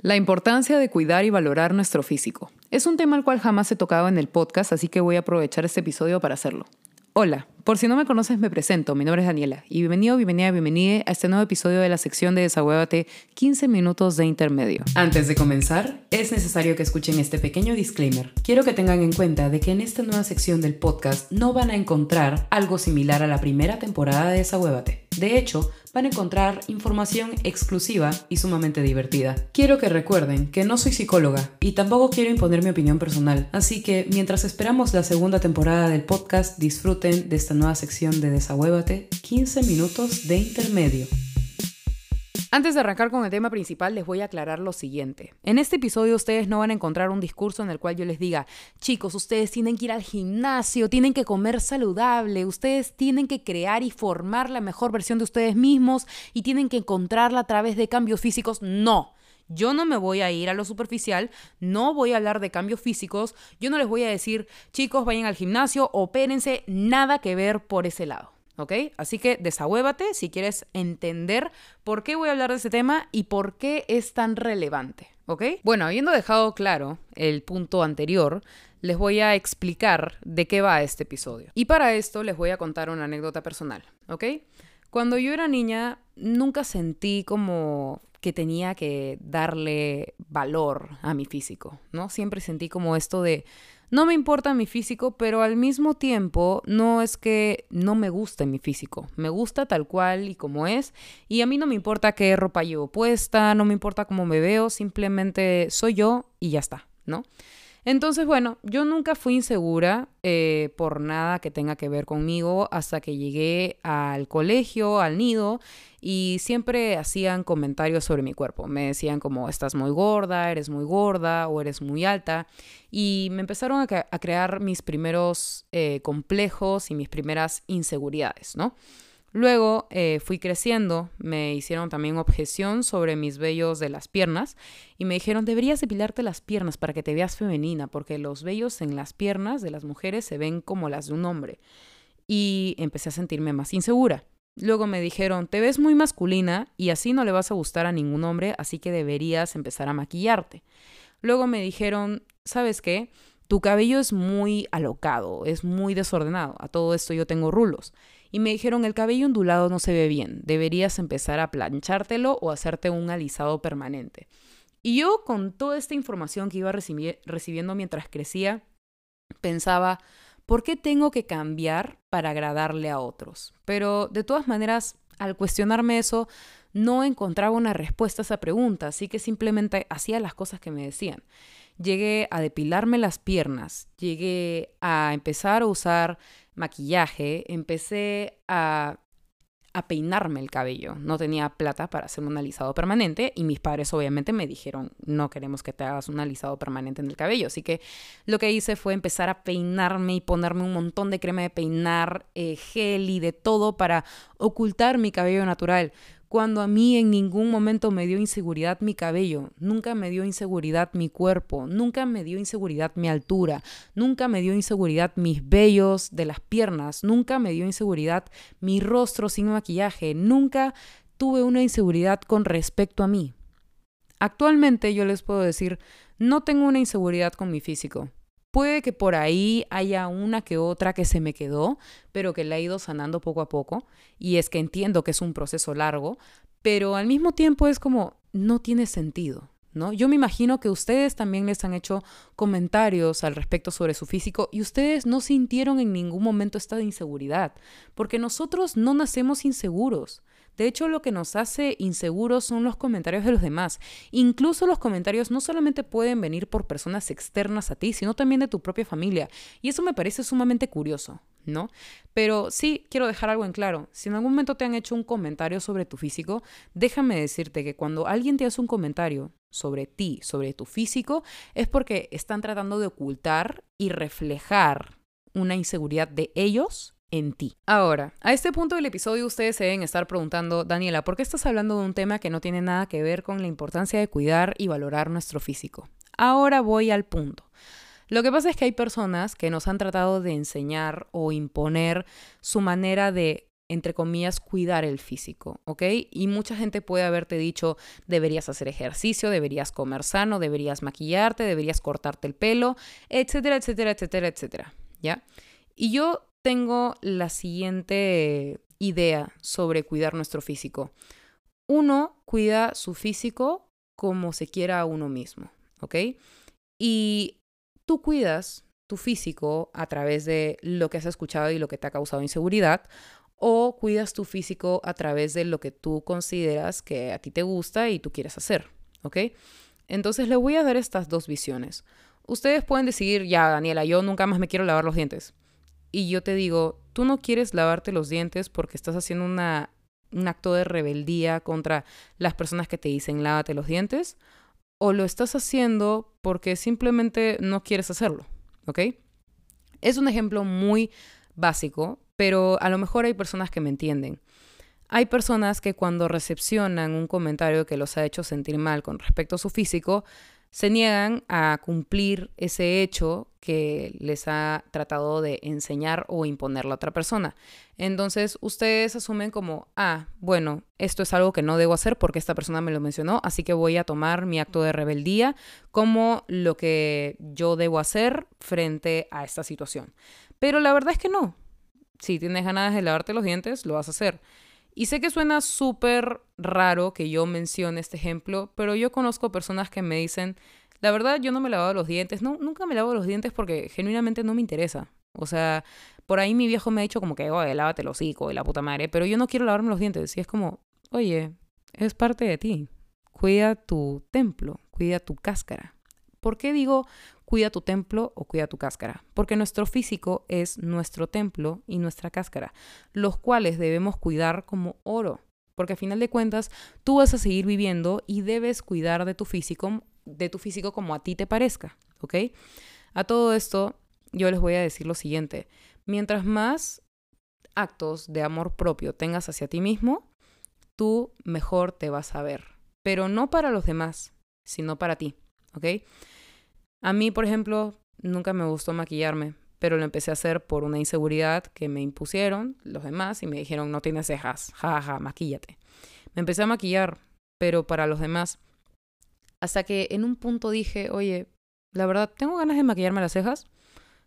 La importancia de cuidar y valorar nuestro físico. Es un tema al cual jamás he tocado en el podcast, así que voy a aprovechar este episodio para hacerlo. Hola, por si no me conoces me presento, mi nombre es Daniela y bienvenido, bienvenida, bienvenida a este nuevo episodio de la sección de Desahuévate 15 minutos de intermedio. Antes de comenzar, es necesario que escuchen este pequeño disclaimer. Quiero que tengan en cuenta de que en esta nueva sección del podcast no van a encontrar algo similar a la primera temporada de Desahuévate. De hecho, van a encontrar información exclusiva y sumamente divertida. Quiero que recuerden que no soy psicóloga y tampoco quiero imponer mi opinión personal, así que mientras esperamos la segunda temporada del podcast, disfruten de esta nueva sección de Desahuévate, 15 minutos de intermedio. Antes de arrancar con el tema principal, les voy a aclarar lo siguiente. En este episodio ustedes no van a encontrar un discurso en el cual yo les diga, chicos, ustedes tienen que ir al gimnasio, tienen que comer saludable, ustedes tienen que crear y formar la mejor versión de ustedes mismos y tienen que encontrarla a través de cambios físicos. No. Yo no me voy a ir a lo superficial, no voy a hablar de cambios físicos, yo no les voy a decir, chicos, vayan al gimnasio, opérense, nada que ver por ese lado. ¿Ok? Así que desahuévate si quieres entender por qué voy a hablar de ese tema y por qué es tan relevante, ¿ok? Bueno, habiendo dejado claro el punto anterior, les voy a explicar de qué va este episodio. Y para esto les voy a contar una anécdota personal, ¿ok? Cuando yo era niña, nunca sentí como que tenía que darle valor a mi físico, ¿no? Siempre sentí como esto de no me importa mi físico, pero al mismo tiempo no es que no me guste mi físico. Me gusta tal cual y como es. Y a mí no me importa qué ropa llevo puesta, no me importa cómo me veo, simplemente soy yo y ya está, ¿no? Entonces, bueno, yo nunca fui insegura eh, por nada que tenga que ver conmigo hasta que llegué al colegio, al nido, y siempre hacían comentarios sobre mi cuerpo. Me decían como, estás muy gorda, eres muy gorda o eres muy alta. Y me empezaron a, crear mis primeros eh, complejos y mis primeras inseguridades, ¿no? Luego eh, fui creciendo, me hicieron también objeción sobre mis vellos de las piernas y me dijeron, deberías depilarte las piernas para que te veas femenina, porque los vellos en las piernas de las mujeres se ven como las de un hombre. Y empecé a sentirme más insegura. Luego me dijeron, te ves muy masculina y así no le vas a gustar a ningún hombre, así que deberías empezar a maquillarte. Luego me dijeron, ¿sabes qué? Tu cabello es muy alocado, es muy desordenado. A todo esto yo tengo rulos y me dijeron el cabello ondulado no se ve bien, deberías empezar a planchártelo o hacerte un alisado permanente. Y yo con toda esta información que iba recibiendo mientras crecía, pensaba, ¿por qué tengo que cambiar para agradarle a otros? Pero de todas maneras, al cuestionarme eso, no encontraba una respuesta a esa pregunta, así que simplemente hacía las cosas que me decían. Llegué a depilarme las piernas, llegué a empezar a usar maquillaje, empecé a, a peinarme el cabello. No tenía plata para hacer un alisado permanente y mis padres obviamente me dijeron, no queremos que te hagas un alisado permanente en el cabello. Así que lo que hice fue empezar a peinarme y ponerme un montón de crema de peinar, eh, gel y de todo para ocultar mi cabello natural cuando a mí en ningún momento me dio inseguridad mi cabello, nunca me dio inseguridad mi cuerpo, nunca me dio inseguridad mi altura, nunca me dio inseguridad mis vellos de las piernas, nunca me dio inseguridad mi rostro sin maquillaje, nunca tuve una inseguridad con respecto a mí. Actualmente yo les puedo decir, no tengo una inseguridad con mi físico. Puede que por ahí haya una que otra que se me quedó, pero que la he ido sanando poco a poco. Y es que entiendo que es un proceso largo, pero al mismo tiempo es como, no tiene sentido. ¿No? Yo me imagino que ustedes también les han hecho comentarios al respecto sobre su físico y ustedes no sintieron en ningún momento esta inseguridad, porque nosotros no nacemos inseguros. De hecho, lo que nos hace inseguros son los comentarios de los demás. Incluso los comentarios no solamente pueden venir por personas externas a ti, sino también de tu propia familia. Y eso me parece sumamente curioso, ¿no? Pero sí quiero dejar algo en claro. Si en algún momento te han hecho un comentario sobre tu físico, déjame decirte que cuando alguien te hace un comentario sobre ti, sobre tu físico, es porque están tratando de ocultar y reflejar una inseguridad de ellos en ti. Ahora, a este punto del episodio ustedes se deben estar preguntando, Daniela, ¿por qué estás hablando de un tema que no tiene nada que ver con la importancia de cuidar y valorar nuestro físico? Ahora voy al punto. Lo que pasa es que hay personas que nos han tratado de enseñar o imponer su manera de entre comillas, cuidar el físico, ¿ok? Y mucha gente puede haberte dicho, deberías hacer ejercicio, deberías comer sano, deberías maquillarte, deberías cortarte el pelo, etcétera, etcétera, etcétera, etcétera, ¿ya? Y yo tengo la siguiente idea sobre cuidar nuestro físico. Uno cuida su físico como se quiera a uno mismo, ¿ok? Y tú cuidas tu físico a través de lo que has escuchado y lo que te ha causado inseguridad, o cuidas tu físico a través de lo que tú consideras que a ti te gusta y tú quieres hacer, ¿ok? Entonces le voy a dar estas dos visiones. Ustedes pueden decidir, ya, Daniela, yo nunca más me quiero lavar los dientes. Y yo te digo, tú no quieres lavarte los dientes porque estás haciendo una, un acto de rebeldía contra las personas que te dicen lávate los dientes, o lo estás haciendo porque simplemente no quieres hacerlo, ¿ok? Es un ejemplo muy básico, pero a lo mejor hay personas que me entienden. Hay personas que cuando recepcionan un comentario que los ha hecho sentir mal con respecto a su físico, se niegan a cumplir ese hecho que les ha tratado de enseñar o imponer la otra persona. Entonces ustedes asumen como, ah, bueno, esto es algo que no debo hacer porque esta persona me lo mencionó, así que voy a tomar mi acto de rebeldía como lo que yo debo hacer frente a esta situación. Pero la verdad es que no si tienes ganas de lavarte los dientes, lo vas a hacer. Y sé que suena súper raro que yo mencione este ejemplo, pero yo conozco personas que me dicen, la verdad yo no me he lavado los dientes, no, nunca me lavo los dientes porque genuinamente no me interesa. O sea, por ahí mi viejo me ha dicho como que, oye, lávate el hocico y la puta madre, pero yo no quiero lavarme los dientes. Y es como, oye, es parte de ti. Cuida tu templo, cuida tu cáscara. ¿Por qué digo cuida tu templo o cuida tu cáscara, porque nuestro físico es nuestro templo y nuestra cáscara, los cuales debemos cuidar como oro, porque a final de cuentas tú vas a seguir viviendo y debes cuidar de tu físico, de tu físico como a ti te parezca, ¿ok? A todo esto yo les voy a decir lo siguiente, mientras más actos de amor propio tengas hacia ti mismo, tú mejor te vas a ver, pero no para los demás, sino para ti, ¿ok? A mí, por ejemplo, nunca me gustó maquillarme, pero lo empecé a hacer por una inseguridad que me impusieron los demás y me dijeron, no tienes cejas, jaja, ja, maquíllate. Me empecé a maquillar, pero para los demás. Hasta que en un punto dije, oye, la verdad, ¿tengo ganas de maquillarme las cejas?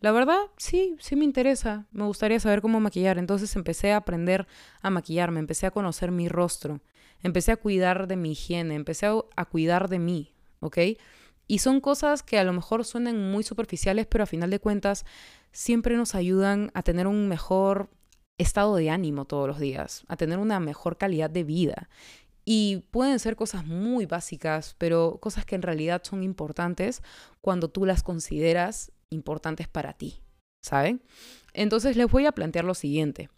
La verdad, sí, sí me interesa. Me gustaría saber cómo maquillar. Entonces empecé a aprender a maquillarme, empecé a conocer mi rostro, empecé a cuidar de mi higiene, empecé a, a cuidar de mí, ¿ok? Y son cosas que a lo mejor suenan muy superficiales, pero a final de cuentas siempre nos ayudan a tener un mejor estado de ánimo todos los días, a tener una mejor calidad de vida. Y pueden ser cosas muy básicas, pero cosas que en realidad son importantes cuando tú las consideras importantes para ti, ¿saben? Entonces les voy a plantear lo siguiente.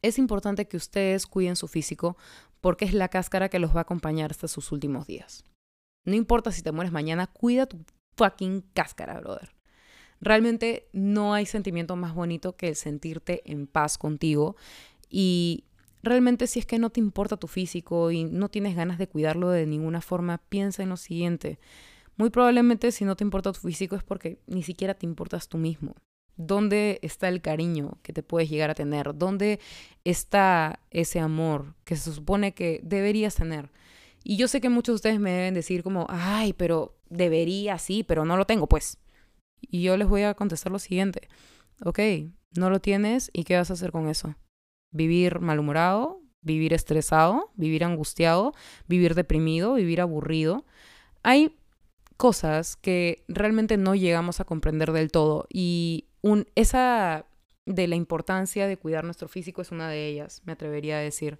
Es importante que ustedes cuiden su físico porque es la cáscara que los va a acompañar hasta sus últimos días. No importa si te mueres mañana, cuida tu fucking cáscara, brother. Realmente no hay sentimiento más bonito que el sentirte en paz contigo y realmente si es que no te importa tu físico y no tienes ganas de cuidarlo de ninguna forma, piensa en lo siguiente. Muy probablemente si no te importa tu físico es porque ni siquiera te importas tú mismo. ¿Dónde está el cariño que te puedes llegar a tener? ¿Dónde está ese amor que se supone que deberías tener? Y yo sé que muchos de ustedes me deben decir como, ay, pero debería, sí, pero no lo tengo, pues. Y yo les voy a contestar lo siguiente. Ok, no lo tienes y ¿qué vas a hacer con eso? ¿Vivir malhumorado? ¿Vivir estresado? ¿Vivir angustiado? ¿Vivir deprimido? ¿Vivir aburrido? Hay cosas que realmente no llegamos a comprender del todo y un, esa de la importancia de cuidar nuestro físico es una de ellas, me atrevería a decir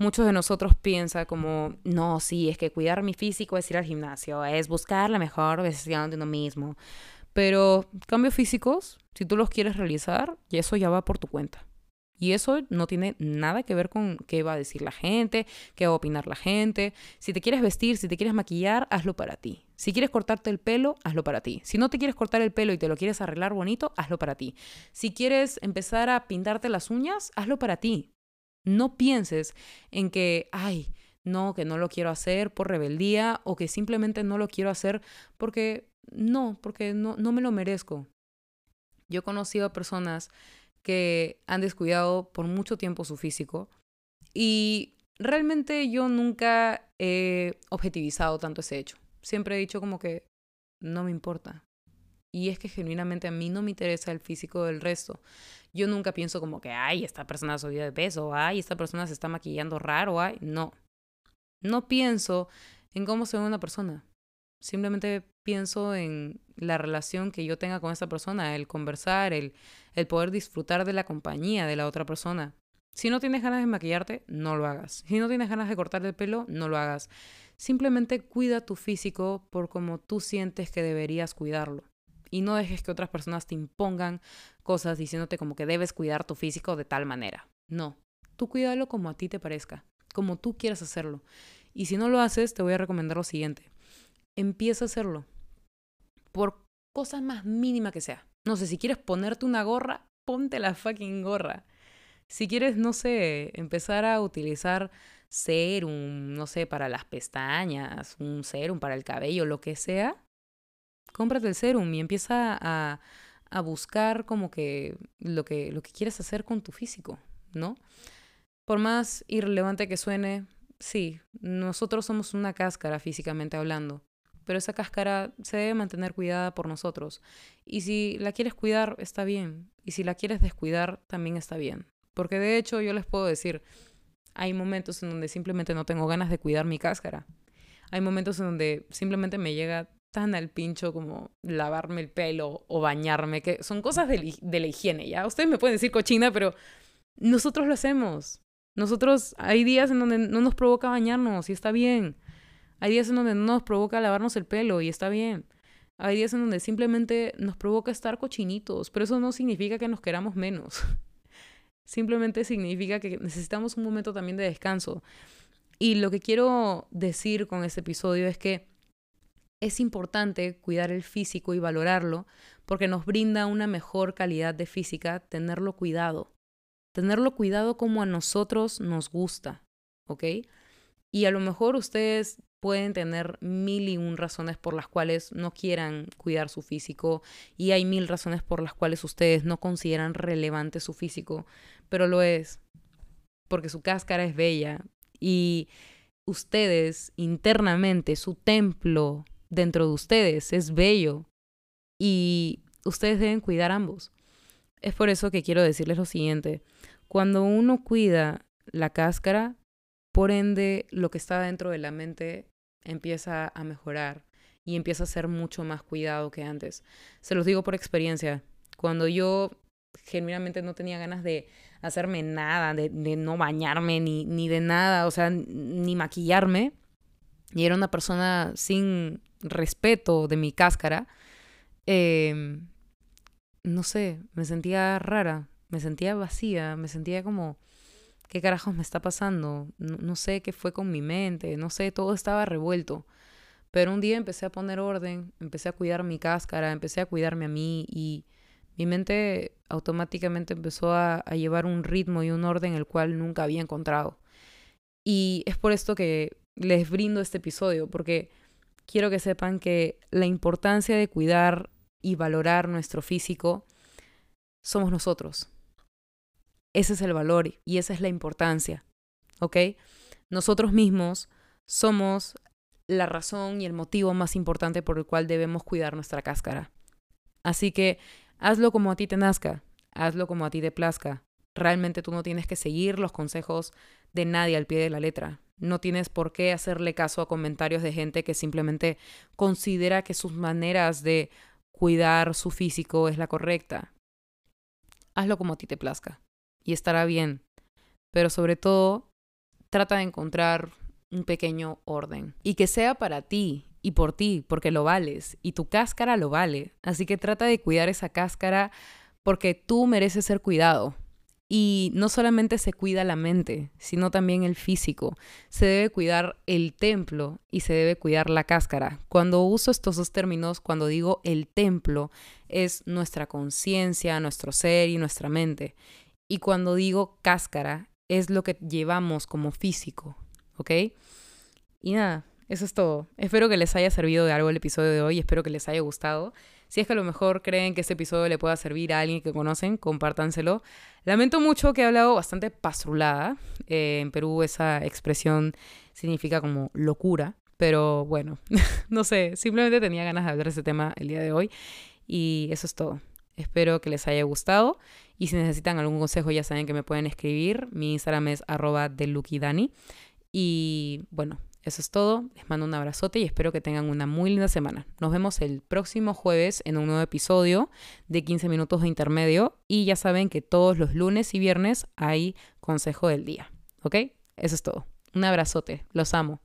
muchos de nosotros piensan como, no, sí, es que cuidar mi físico es ir al gimnasio, es buscar la mejor versión de uno mismo. Pero cambios físicos, si tú los quieres realizar, y eso ya va por tu cuenta. Y eso no tiene nada que ver con qué va a decir la gente, qué va a opinar la gente. Si te quieres vestir, si te quieres maquillar, hazlo para ti. Si quieres cortarte el pelo, hazlo para ti. Si no te quieres cortar el pelo y te lo quieres arreglar bonito, hazlo para ti. Si quieres empezar a pintarte las uñas, hazlo para ti. No pienses en que, ay, no, que no lo quiero hacer por rebeldía o que simplemente no lo quiero hacer porque no, porque no, no me lo merezco. Yo he conocido a personas que han descuidado por mucho tiempo su físico y realmente yo nunca he objetivizado tanto ese hecho. Siempre he dicho como que no me importa. Y es que genuinamente a mí no me interesa el físico del resto. Yo nunca pienso como que, ay, esta persona ha subido de peso, ay, esta persona se está maquillando raro, ay, no. No pienso en cómo se ve una persona. Simplemente pienso en la relación que yo tenga con esa persona, el conversar, el, el poder disfrutar de la compañía de la otra persona. Si no tienes ganas de maquillarte, no lo hagas. Si no tienes ganas de cortar el pelo, no lo hagas. Simplemente cuida tu físico por como tú sientes que deberías cuidarlo. Y no dejes que otras personas te impongan cosas diciéndote como que debes cuidar tu físico de tal manera. No, tú cuídalo como a ti te parezca, como tú quieras hacerlo. Y si no lo haces, te voy a recomendar lo siguiente. Empieza a hacerlo. Por cosa más mínima que sea. No sé, si quieres ponerte una gorra, ponte la fucking gorra. Si quieres, no sé, empezar a utilizar serum, no sé, para las pestañas, un serum para el cabello, lo que sea, cómprate el serum y empieza a, a buscar como que lo, que lo que quieres hacer con tu físico, ¿no? Por más irrelevante que suene, sí, nosotros somos una cáscara físicamente hablando, pero esa cáscara se debe mantener cuidada por nosotros. Y si la quieres cuidar, está bien. Y si la quieres descuidar, también está bien. Porque de hecho yo les puedo decir, hay momentos en donde simplemente no tengo ganas de cuidar mi cáscara. Hay momentos en donde simplemente me llega tan al pincho como lavarme el pelo o bañarme, que son cosas de, la higiene, ¿ya? Ustedes me pueden decir cochina, pero nosotros lo hacemos. Nosotros hay días en donde no nos provoca bañarnos y está bien. Hay días en donde no nos provoca lavarnos el pelo y está bien. Hay días en donde simplemente nos provoca estar cochinitos, pero eso no significa que nos queramos menos. Simplemente significa que necesitamos un momento también de descanso. Y lo que quiero decir con este episodio es que es importante cuidar el físico y valorarlo porque nos brinda una mejor calidad de física tenerlo cuidado. Tenerlo cuidado como a nosotros nos gusta, ¿ok? Y a lo mejor ustedes pueden tener mil y un razones por las cuales no quieran cuidar su físico y hay mil razones por las cuales ustedes no consideran relevante su físico, pero lo es, porque su cáscara es bella y ustedes internamente, su templo dentro de ustedes es bello y ustedes deben cuidar ambos. Es por eso que quiero decirles lo siguiente, cuando uno cuida la cáscara, por ende, lo que está dentro de la mente empieza a mejorar y empieza a ser mucho más cuidado que antes. Se los digo por experiencia. Cuando yo genuinamente no tenía ganas de hacerme nada, de, no bañarme ni, ni de nada, o sea, ni maquillarme, y era una persona sin respeto de mi cáscara, em, no sé, me sentía rara, me sentía vacía, me sentía como ¿qué carajos me está pasando? No, sé qué fue con mi mente, no sé, todo estaba revuelto. Pero un día empecé a poner orden, empecé a cuidar mi cáscara, empecé a cuidarme a mí y mi mente automáticamente empezó a llevar un ritmo y un orden el cual nunca había encontrado. Y es por esto que les brindo este episodio, porque quiero que sepan que la importancia de cuidar y valorar nuestro físico somos nosotros. Ese es el valor y esa es la importancia, ¿ok? Nosotros mismos somos la razón y el motivo más importante por el cual debemos cuidar nuestra cáscara. Así que hazlo como a ti te nazca, hazlo como a ti te plazca. Realmente tú no tienes que seguir los consejos de nadie al pie de la letra. No tienes por qué hacerle caso a comentarios de gente que simplemente considera que sus maneras de cuidar su físico es la correcta. Hazlo como a ti te plazca y estará bien. Pero sobre todo, trata de encontrar un pequeño orden y que sea para ti y por ti, porque lo vales y tu cáscara lo vale. Así que trata de cuidar esa cáscara porque tú mereces ser cuidado. Y no solamente se cuida la mente, sino también el físico. Se debe cuidar el templo y se debe cuidar la cáscara. Cuando uso estos dos términos, cuando digo el templo, es nuestra conciencia, nuestro ser y nuestra mente. Y cuando digo cáscara, es lo que llevamos como físico, ¿ok? Y nada, eso es todo. Espero que les haya servido de algo el episodio de hoy, espero que les haya gustado. Si es que a lo mejor creen que este episodio le pueda servir a alguien que conocen, compártanselo. Lamento mucho que he hablado bastante pastrulada. Eh, en Perú esa expresión significa como locura. Pero bueno, no sé, simplemente tenía ganas de hablar de ese tema el día de hoy. Y eso es todo. Espero que les haya gustado. Y si necesitan algún consejo, ya saben que me pueden escribir. Mi Instagram es arroba delukidani. Y bueno, eso es todo. Les mando un abrazote y espero que tengan una muy linda semana. Nos vemos el próximo jueves en un nuevo episodio de 15 minutos de intermedio. Y ya saben que todos los lunes y viernes hay consejo del día. ¿Ok? Eso es todo. Un abrazote. Los amo.